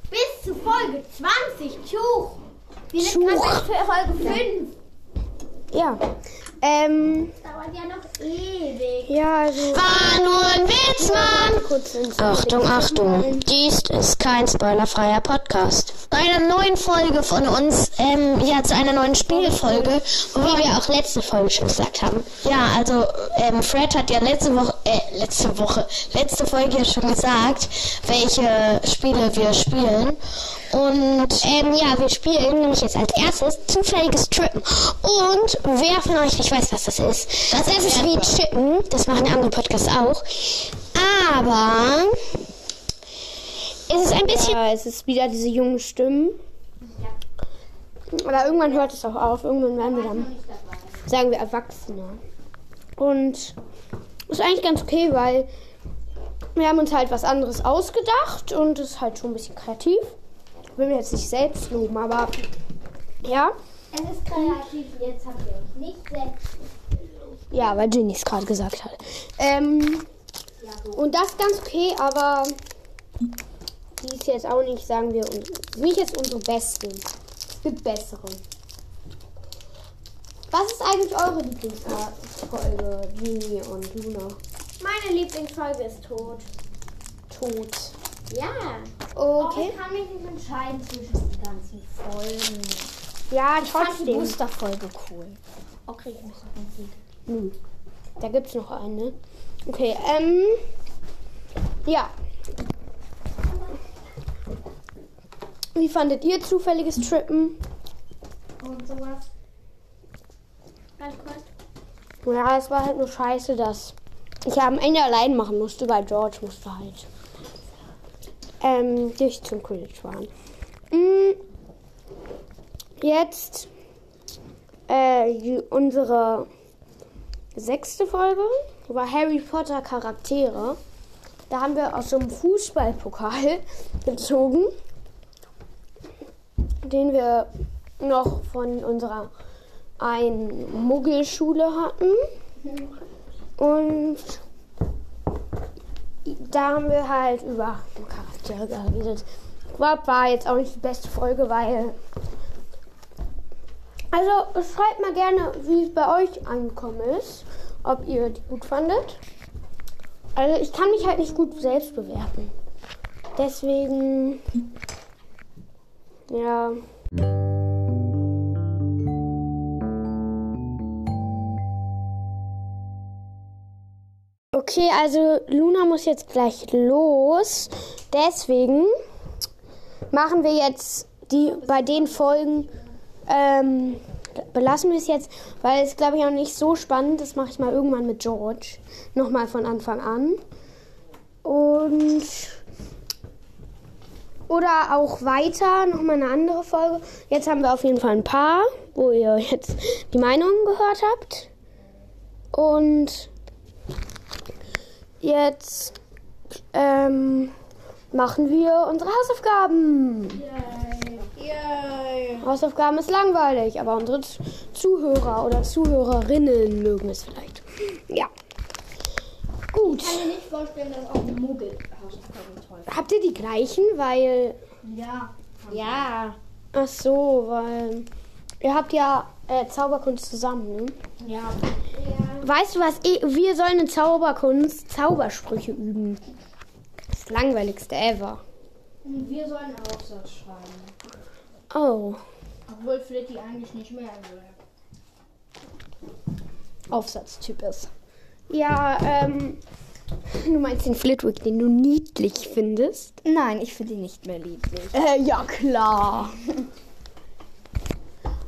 Bis zu Folge 20. Tuch. Wir sind gerade für Folge 5. Ja. Ähm, Das dauert ja noch ewig. ja, also. War nur ein Witz, Mann! Kurz ins Achtung, Achtung, dies ist kein spoilerfreier Podcast. Bei einer neuen Folge von uns, ähm, ja, zu einer neuen Spielfolge, wie wir auch letzte Folge schon gesagt haben. Ja, also, ähm, Fred hat ja letzte Woche, äh, letzte Woche, letzte Folge ja schon gesagt, welche Spiele wir spielen. Und, ähm, ja, wir spielen nämlich jetzt als erstes zufälliges Trippen. Und wer von euch nicht weiß, was das ist, das ist wie Chippen, das machen andere Podcasts auch. Aber es ist ein bisschen Ja, es ist wieder diese jungen Stimmen. Aber irgendwann hört es auch auf. Irgendwann werden wir dann, sagen wir, Erwachsene. Und ist eigentlich ganz okay, weil wir haben uns halt was anderes ausgedacht und ist halt schon ein bisschen kreativ. Ich will mir jetzt nicht selbst loben, aber ja. Es ist kreativ. Jetzt habt ihr euch nicht selbst. Ja, weil Ginny es gerade gesagt hat. Ähm, und das ist ganz okay, aber die ist jetzt auch nicht, sagen wir, nicht jetzt unsere beste. Es gibt bessere. Was ist eigentlich eure Lieblingsfolge, Ginny und Luna? Meine Lieblingsfolge ist tot. Tot. Ja. Okay. ich kann mich nicht entscheiden zwischen den ganzen Folgen. Ja, Ich fand die trotzdem. Booster-Folge cool. Okay, ich muss noch ein Sieg. Hm. Da gibt's noch eine. Okay, ähm. Ja. Wie fandet ihr zufälliges Trippen? Und sowas. Ganz kurz. Ja, es war halt nur scheiße, dass ich am Ende allein machen musste, weil George musste halt ähm, nicht zum Quidditch fahren. Mm, Jetzt äh, die, unsere sechste Folge war Harry Potter Charaktere. Da haben wir aus so einem Fußballpokal gezogen, den wir noch von unserer einen Muggelschule hatten. Und da haben wir halt über Charaktere geredet. War, war jetzt auch nicht die beste Folge, weil. Also schreibt mal gerne, wie es bei euch angekommen ist. Ob ihr die gut fandet. Also ich kann mich halt nicht gut selbst bewerten. Deswegen. Ja. Okay, also Luna muss jetzt gleich los. Deswegen machen wir jetzt die bei den Folgen ähm, belassen wir es jetzt, weil es, glaube ich, auch nicht so spannend. Das mache ich mal irgendwann mit George. Nochmal von Anfang an. Und. Oder auch weiter, nochmal eine andere Folge. Jetzt haben wir auf jeden Fall ein paar, wo ihr jetzt die Meinungen gehört habt. Und jetzt ähm, machen wir unsere Hausaufgaben. Hausaufgaben ist langweilig, aber unsere Zuhörer oder Zuhörerinnen mögen es vielleicht. Ja. Gut. Ich kann mir nicht vorstellen, dass auch Muggel Hausaufgaben toll Habt ihr die gleichen? Weil. Ja. Ja. Ach so, weil. Ihr habt ja äh, Zauberkunst zusammen, ne? Ja. Weißt du was? Wir sollen in Zauberkunst Zaubersprüche üben. Das langweiligste ever. Und wir sollen einen Aufsatz schreiben. Oh. Obwohl Flitti eigentlich nicht mehr will. Aufsatztyp ist. Ja, ähm. Du meinst den Flitwick, den du niedlich findest? Nein, ich finde ihn nicht mehr lieblich. Äh, ja, klar.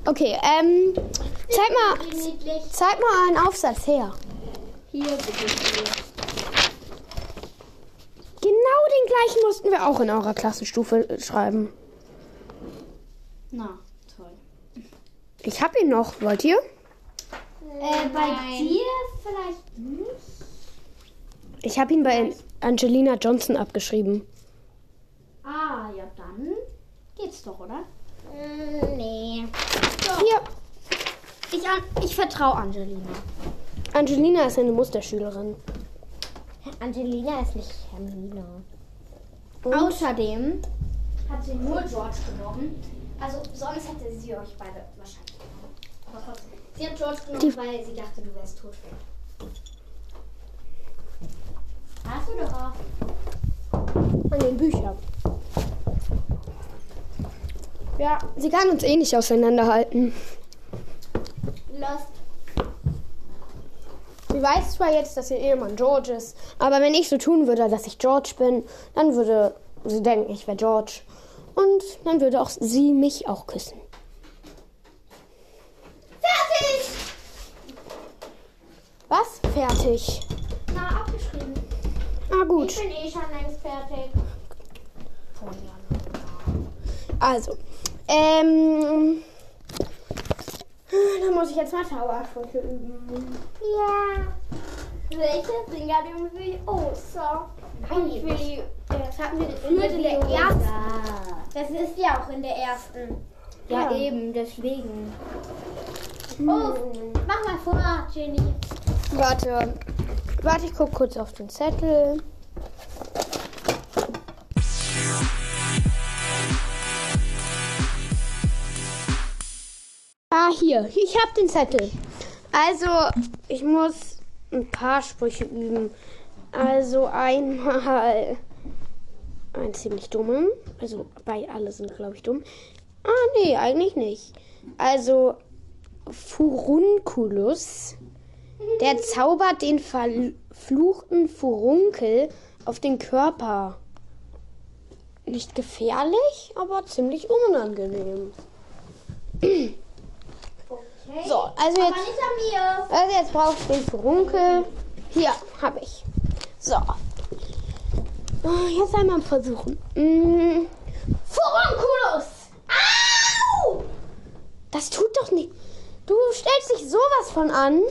Okay, ähm. Zeig mal. Zeig mal einen Aufsatz her. Hier bitte. Genau den gleichen mussten wir auch in eurer Klassenstufe schreiben. Na, toll. Ich hab ihn noch. Wollt ihr? Äh, bei dir vielleicht nicht? Ich habe ihn bei Angelina Johnson abgeschrieben. Ah, ja dann geht's doch, oder? Nee. Hier. Ich, an- ich vertraue Angelina. Angelina ist eine Musterschülerin. Angelina ist nicht Hermine. Und? Außerdem Hat sie nur George genommen. Also sonst hätte sie euch beide wahrscheinlich genommen. Aber trotzdem. Sie hat George genommen, weil sie dachte, du wärst tot. Hast du doch auch. An den Büchern. Ja, sie kann uns eh nicht auseinanderhalten. Lost. Sie weiß zwar jetzt, dass ihr Ehemann George ist, aber wenn ich so tun würde, dass ich George bin, dann würde sie denken, ich wäre George. Und dann würde auch sie mich auch küssen. Fertig! Was? Fertig. Na, abgeschrieben. Ah, gut. Ich bin eh schon längst fertig. Also, ähm. Dann muss ich jetzt mal Zaubersprüche üben. Ja. Welche Dinger nehmen wir? Oh, so. Nein, ich will die. Das hatten wir geführt in der ersten. Das ist ja auch in der ersten. Ja, Ja. eben, deswegen. Oh, mach mal vor, Jenny. Warte. Warte, ich guck kurz auf den Zettel. Ah, hier. Ich hab den Zettel. Also, ich muss ein paar Sprüche üben. Also einmal einen ziemlich dummen. Also bei alle sind, glaube ich, dumm. Ah, nee, eigentlich nicht. Also Furunculus. Der zaubert den verfluchten Furunkel auf den Körper. Nicht gefährlich, aber ziemlich unangenehm. Okay. So, also jetzt, also jetzt brauche ich den Furunkel. Hier, habe ich. So. Oh, Jetzt einmal versuchen. Mm. Furunculus! Au! Das tut doch nicht. Du stellst dich sowas von an.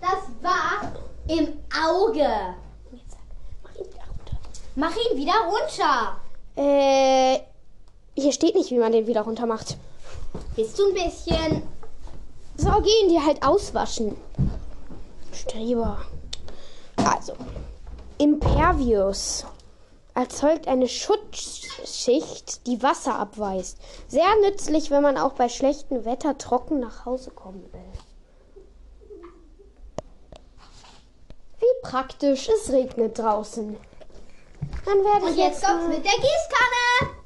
Das war im Auge. Jetzt mach ihn wieder runter. Mach ihn wieder runter. Äh, hier steht nicht, wie man den wieder runter macht. Bist du ein bisschen. So, gehen die halt auswaschen. Streber. Also, Impervius erzeugt eine Schutzschicht, die Wasser abweist. Sehr nützlich, wenn man auch bei schlechtem Wetter trocken nach Hause kommen will. Wie praktisch, es regnet draußen. Dann werde Und ich jetzt jetzt kommt's mit der Gießkanne.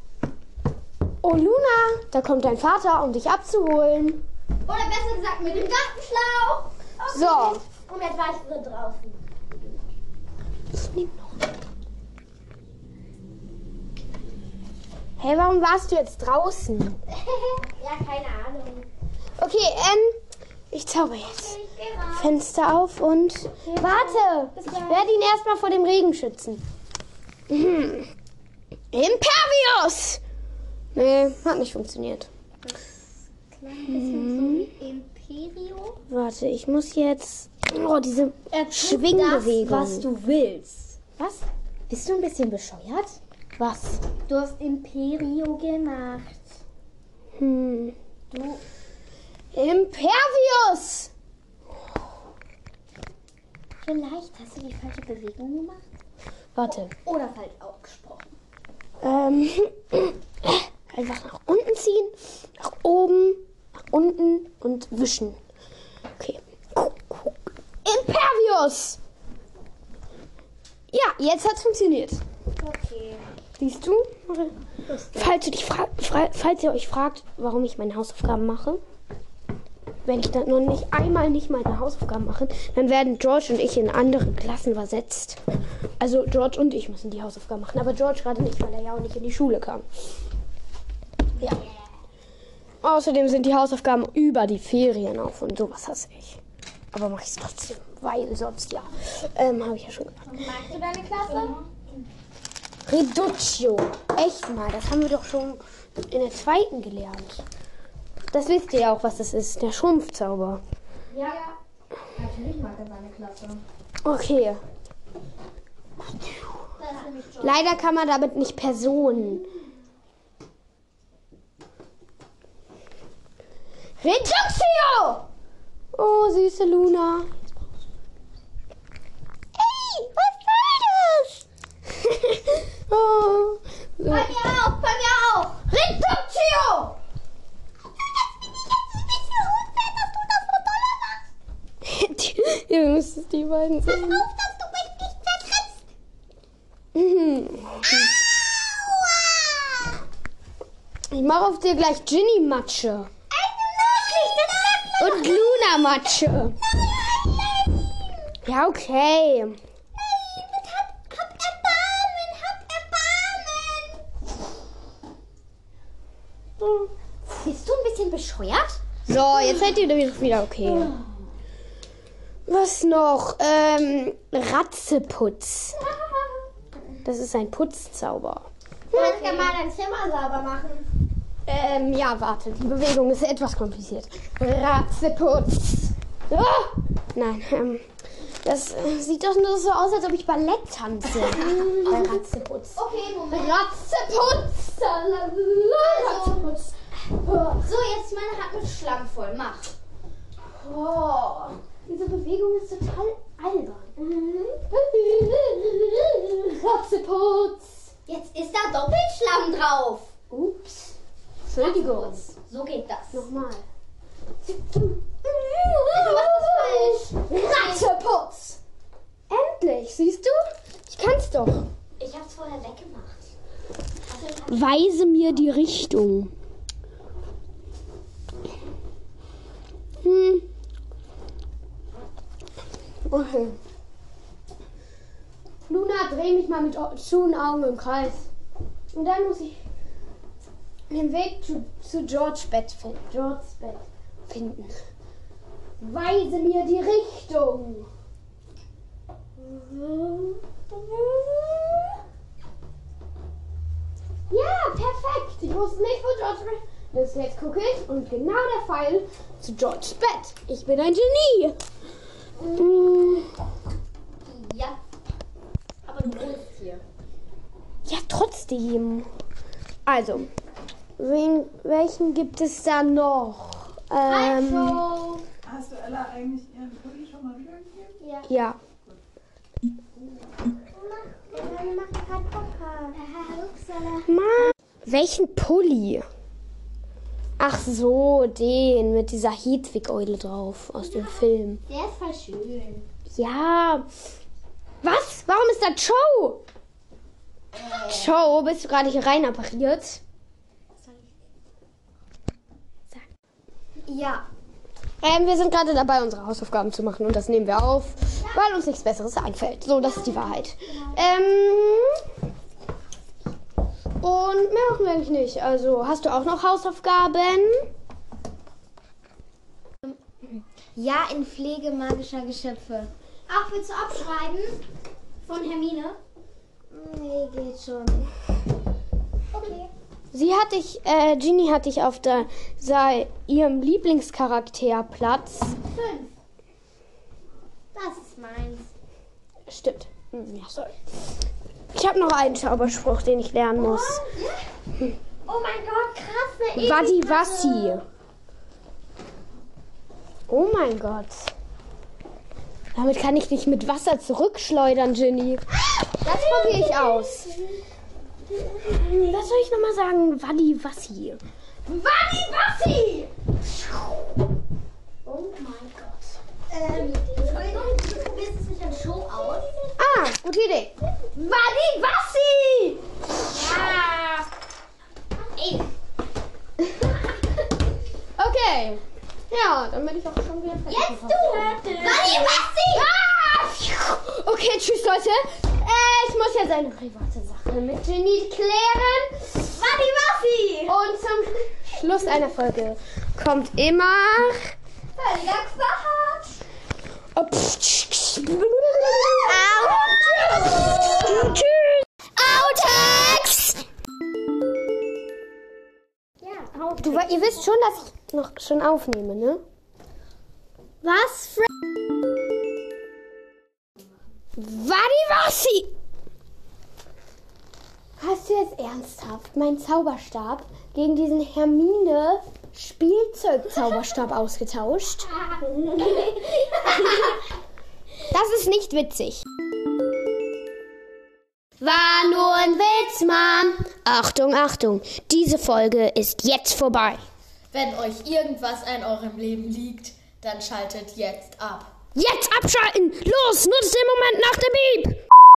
Oh Luna, da kommt dein Vater, um dich abzuholen. Oder besser gesagt mit dem Gartenschlauch. Okay. So. Und jetzt war ich drin draußen. Ich nehm noch. Hey, warum warst du jetzt draußen? ja, keine Ahnung. Okay, ähm, ich zauber jetzt. Fenster auf und. Warte! Ich werde ihn erstmal vor dem Regen schützen. Mhm. Impervious! Nee, hat nicht funktioniert. Imperio? Warte, ich muss jetzt. Oh, diese Schwingbewegung. was du willst. Was? Bist du ein bisschen bescheuert? Was? Du hast Imperio gemacht. Hm. Du. Impervious! Vielleicht hast du die falsche Bewegung gemacht. Warte. Oder falsch ausgesprochen. Ähm, einfach nach unten ziehen, unten und wischen. Okay. Impervious! Ja, jetzt hat's funktioniert. Okay. Siehst du? Falls, du fra falls ihr euch fragt, warum ich meine Hausaufgaben mache, wenn ich dann noch nicht einmal nicht meine Hausaufgaben mache, dann werden George und ich in andere Klassen versetzt. Also George und ich müssen die Hausaufgaben machen, aber George gerade nicht, weil er ja auch nicht in die Schule kam. Ja. Außerdem sind die Hausaufgaben über die Ferien auf und sowas hasse ich. Aber mache ich es trotzdem, weil sonst ja. Ähm, habe ich ja schon gemacht. Magst du deine Klasse? Reductio. Echt mal, das haben wir doch schon in der zweiten gelernt. Das wisst ihr ja auch, was das ist. Der Schrumpfzauber. Ja. Natürlich mag er seine Klasse. Okay. Leider kann man damit nicht Personen. Reductio! Oh, süße Luna. Hey, was soll das? oh. So. Bei mir auch, bei mir auch. Reductio! Ihr müsst es die beiden sehen. dass du mich nicht vertrittst. Mhm. Ich mache auf dir gleich Ginny-Matsche. Und Luna-Matsche. Ja, okay. Hab, hab Erbarmen, hab Erbarmen. Bist du ein bisschen bescheuert? So, jetzt seid ihr wieder- wieder okay. Was noch? Ähm, Ratzeputz. Das ist ein Putzzauber. Kannst ja mal dein Zimmer sauber machen. Ähm, ja, warte. Die Bewegung ist etwas kompliziert. Ratzeputz. Ah! Nein, ähm, das äh, sieht doch nur so aus, als ob ich Ballett tanze. Bei Ratzeputz. Okay, Moment. Ratzeputz. Ratzeputz. So, jetzt meine Hand mit Schlamm voll. Mach. Oh, diese Bewegung ist total albern. Ratzeputz. Jetzt ist da Doppelschlamm drauf. Ups. Entschuldigung. So geht das. Nochmal. Du machst das falsch. Ratzeputz. Endlich, siehst du? Ich kann's doch. Ich hab's vorher weggemacht. Weise mir die Richtung. Hm. Okay. Luna, dreh mich mal mit den Augen im Kreis. Und dann muss ich den Weg zu, zu George Bett finden. Georges Bett finden. Weise mir die Richtung. Ja, perfekt. Ich wusste nicht, wo George ist. Jetzt gucke ich und genau der Pfeil zu Georges Bett. Ich bin ein Genie. Mm, Ja. Aber du wohnst hier. Ja, trotzdem. Also, wen, welchen gibt es da noch? Ähm, So. Hast du Ella eigentlich ihren Pulli schon mal wiedergegeben? ja. Wir machen gerade Podcast. Upsala. Ma welchen Pulli? Ach so, den mit dieser Hedwig-Eule drauf aus dem Film. Der ist voll schön. Ja. Was? Warum ist da Joe? Joe, bist du gerade hier rein appariert? Ja. Ähm, wir sind gerade dabei, unsere Hausaufgaben zu machen und das nehmen wir auf, weil uns nichts Besseres einfällt. So, das ist die Wahrheit. Ähm, und mehr machen wir eigentlich nicht. Also, hast du auch noch Hausaufgaben? Ja, in Pflege magischer Geschöpfe. Auch willst du abschreiben? Von Hermine? Nee, geht schon. Okay. Sie hat dich, äh, Ginny hat dich auf der, sei, ihrem Lieblingscharakter Platz. Fünf. Das ist meins. Stimmt. Hm, Ja, sorry. Ich habe noch einen Zauberspruch, den ich lernen muss. Oh mein Gott, krass, eine Wadi Wassi. Oh mein Gott. Damit kann ich dich mit Wasser zurückschleudern, Ginny. Das probiere ich aus. Was soll ich nochmal sagen? Wadi Wassi. Wadi Wassi! Oh mein Gott. Ähm, Entschuldigung, du probierst es nicht an Show aus. Ah, gute Idee. Wadi Wassi! Ja. Ey, Okay. Ja, dann bin ich auch schon wieder fertig. jetzt du! Wadi Wassi! Ah, Okay, tschüss Leute. Äh, ich muss jetzt eine private Sache mit Ginny klären. Wadi Wassi! Und zum Schluss einer Folge kommt immer. Völliger Quatsch! Oh, pff, tsch, tsch. Tschüss. Outtakes! Du, ihr wisst schon, dass ich noch schon aufnehme, ne? Was? Fre Wadiwassi! Hast du jetzt ernsthaft meinen Zauberstab gegen diesen Hermine Spielzeugzauberstab ausgetauscht? Das ist nicht witzig. War nur ein Witz, Mann. Achtung, Achtung, diese Folge ist jetzt vorbei. Wenn euch irgendwas an eurem Leben liegt, dann schaltet jetzt ab. Jetzt abschalten! Los, nutzt den Moment nach dem Beep!